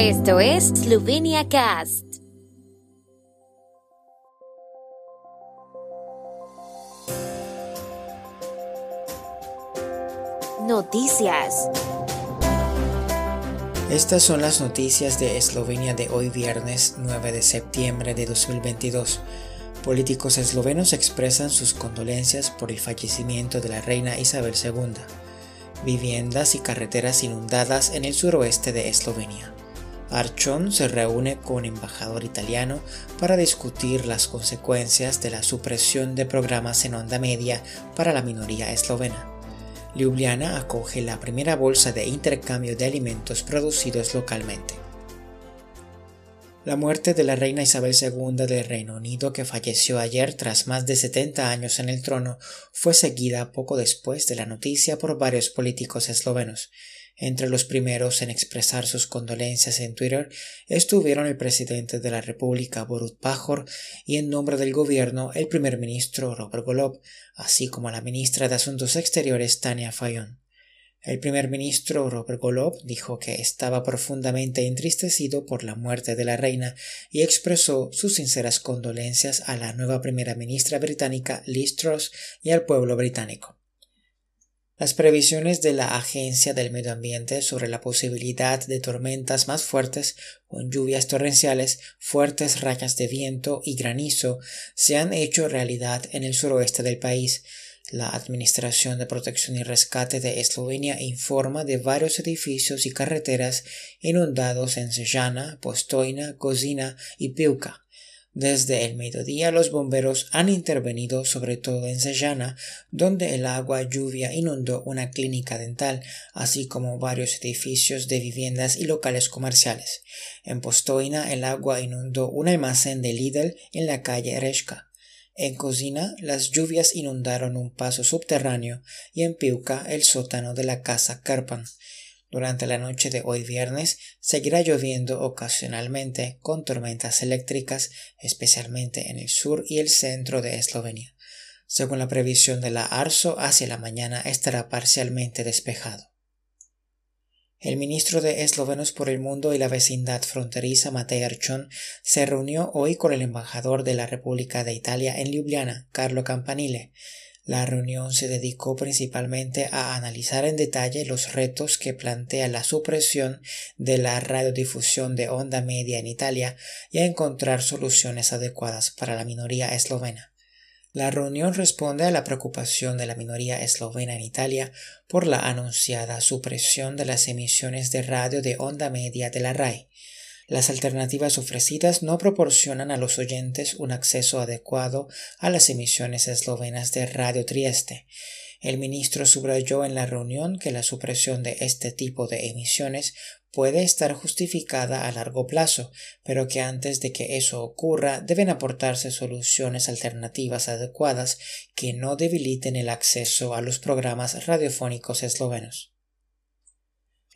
Esto es Slovenia Cast. Noticias. Estas son las noticias de Eslovenia de hoy viernes 9 de septiembre de 2022. Políticos eslovenos expresan sus condolencias por el fallecimiento de la reina Isabel II. Viviendas y carreteras inundadas en el suroeste de Eslovenia. Archon se reúne con embajador italiano para discutir las consecuencias de la supresión de programas en onda media para la minoría eslovena. Ljubljana acoge la primera bolsa de intercambio de alimentos producidos localmente. La muerte de la reina Isabel II del Reino Unido, que falleció ayer tras más de 70 años en el trono, fue seguida poco después de la noticia por varios políticos eslovenos. Entre los primeros en expresar sus condolencias en Twitter estuvieron el presidente de la República Borut Pajor y en nombre del gobierno el primer ministro Robert Golob, así como la ministra de Asuntos Exteriores Tania Fayon. El primer ministro Robert Golob dijo que estaba profundamente entristecido por la muerte de la reina y expresó sus sinceras condolencias a la nueva primera ministra británica Liz Truss y al pueblo británico. Las previsiones de la Agencia del Medio Ambiente sobre la posibilidad de tormentas más fuertes con lluvias torrenciales, fuertes rayas de viento y granizo se han hecho realidad en el suroeste del país, la Administración de Protección y Rescate de Eslovenia informa de varios edificios y carreteras inundados en Sejana, Postoina, Kozina y Piuka. Desde el mediodía los bomberos han intervenido sobre todo en Sejana, donde el agua lluvia inundó una clínica dental, así como varios edificios de viviendas y locales comerciales. En Postoina el agua inundó un almacén de Lidl en la calle Reshka. En Cocina, las lluvias inundaron un paso subterráneo y en Piuca el sótano de la casa Karpan. Durante la noche de hoy viernes seguirá lloviendo ocasionalmente con tormentas eléctricas, especialmente en el sur y el centro de Eslovenia. Según la previsión de la ARSO, hacia la mañana estará parcialmente despejado. El ministro de Eslovenos por el Mundo y la vecindad fronteriza Matej Archon se reunió hoy con el embajador de la República de Italia en Ljubljana, Carlo Campanile. La reunión se dedicó principalmente a analizar en detalle los retos que plantea la supresión de la radiodifusión de onda media en Italia y a encontrar soluciones adecuadas para la minoría eslovena. La reunión responde a la preocupación de la minoría eslovena en Italia por la anunciada supresión de las emisiones de radio de onda media de la RAI. Las alternativas ofrecidas no proporcionan a los oyentes un acceso adecuado a las emisiones eslovenas de Radio Trieste. El ministro subrayó en la reunión que la supresión de este tipo de emisiones puede estar justificada a largo plazo, pero que antes de que eso ocurra deben aportarse soluciones alternativas adecuadas que no debiliten el acceso a los programas radiofónicos eslovenos.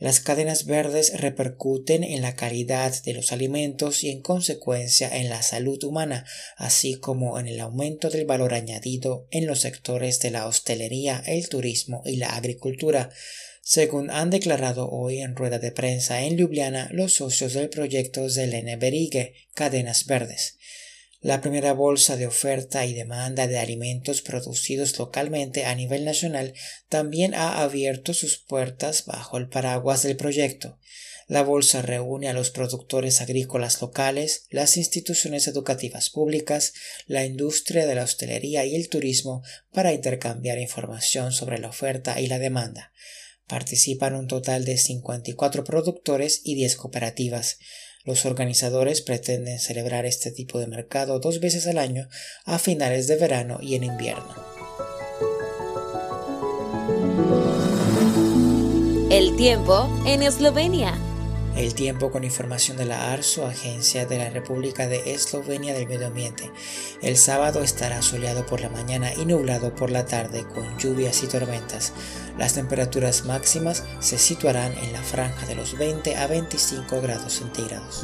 Las cadenas verdes repercuten en la calidad de los alimentos y en consecuencia en la salud humana, así como en el aumento del valor añadido en los sectores de la hostelería, el turismo y la agricultura, según han declarado hoy en rueda de prensa en Ljubljana los socios del proyecto Zelene Berige, Cadenas Verdes. La primera bolsa de oferta y demanda de alimentos producidos localmente a nivel nacional también ha abierto sus puertas bajo el paraguas del proyecto. La bolsa reúne a los productores agrícolas locales, las instituciones educativas públicas, la industria de la hostelería y el turismo para intercambiar información sobre la oferta y la demanda. Participan un total de 54 productores y 10 cooperativas. Los organizadores pretenden celebrar este tipo de mercado dos veces al año a finales de verano y en invierno. El tiempo en Eslovenia. El tiempo con información de la ARSO, Agencia de la República de Eslovenia del Medio Ambiente. El sábado estará soleado por la mañana y nublado por la tarde con lluvias y tormentas. Las temperaturas máximas se situarán en la franja de los 20 a 25 grados centígrados.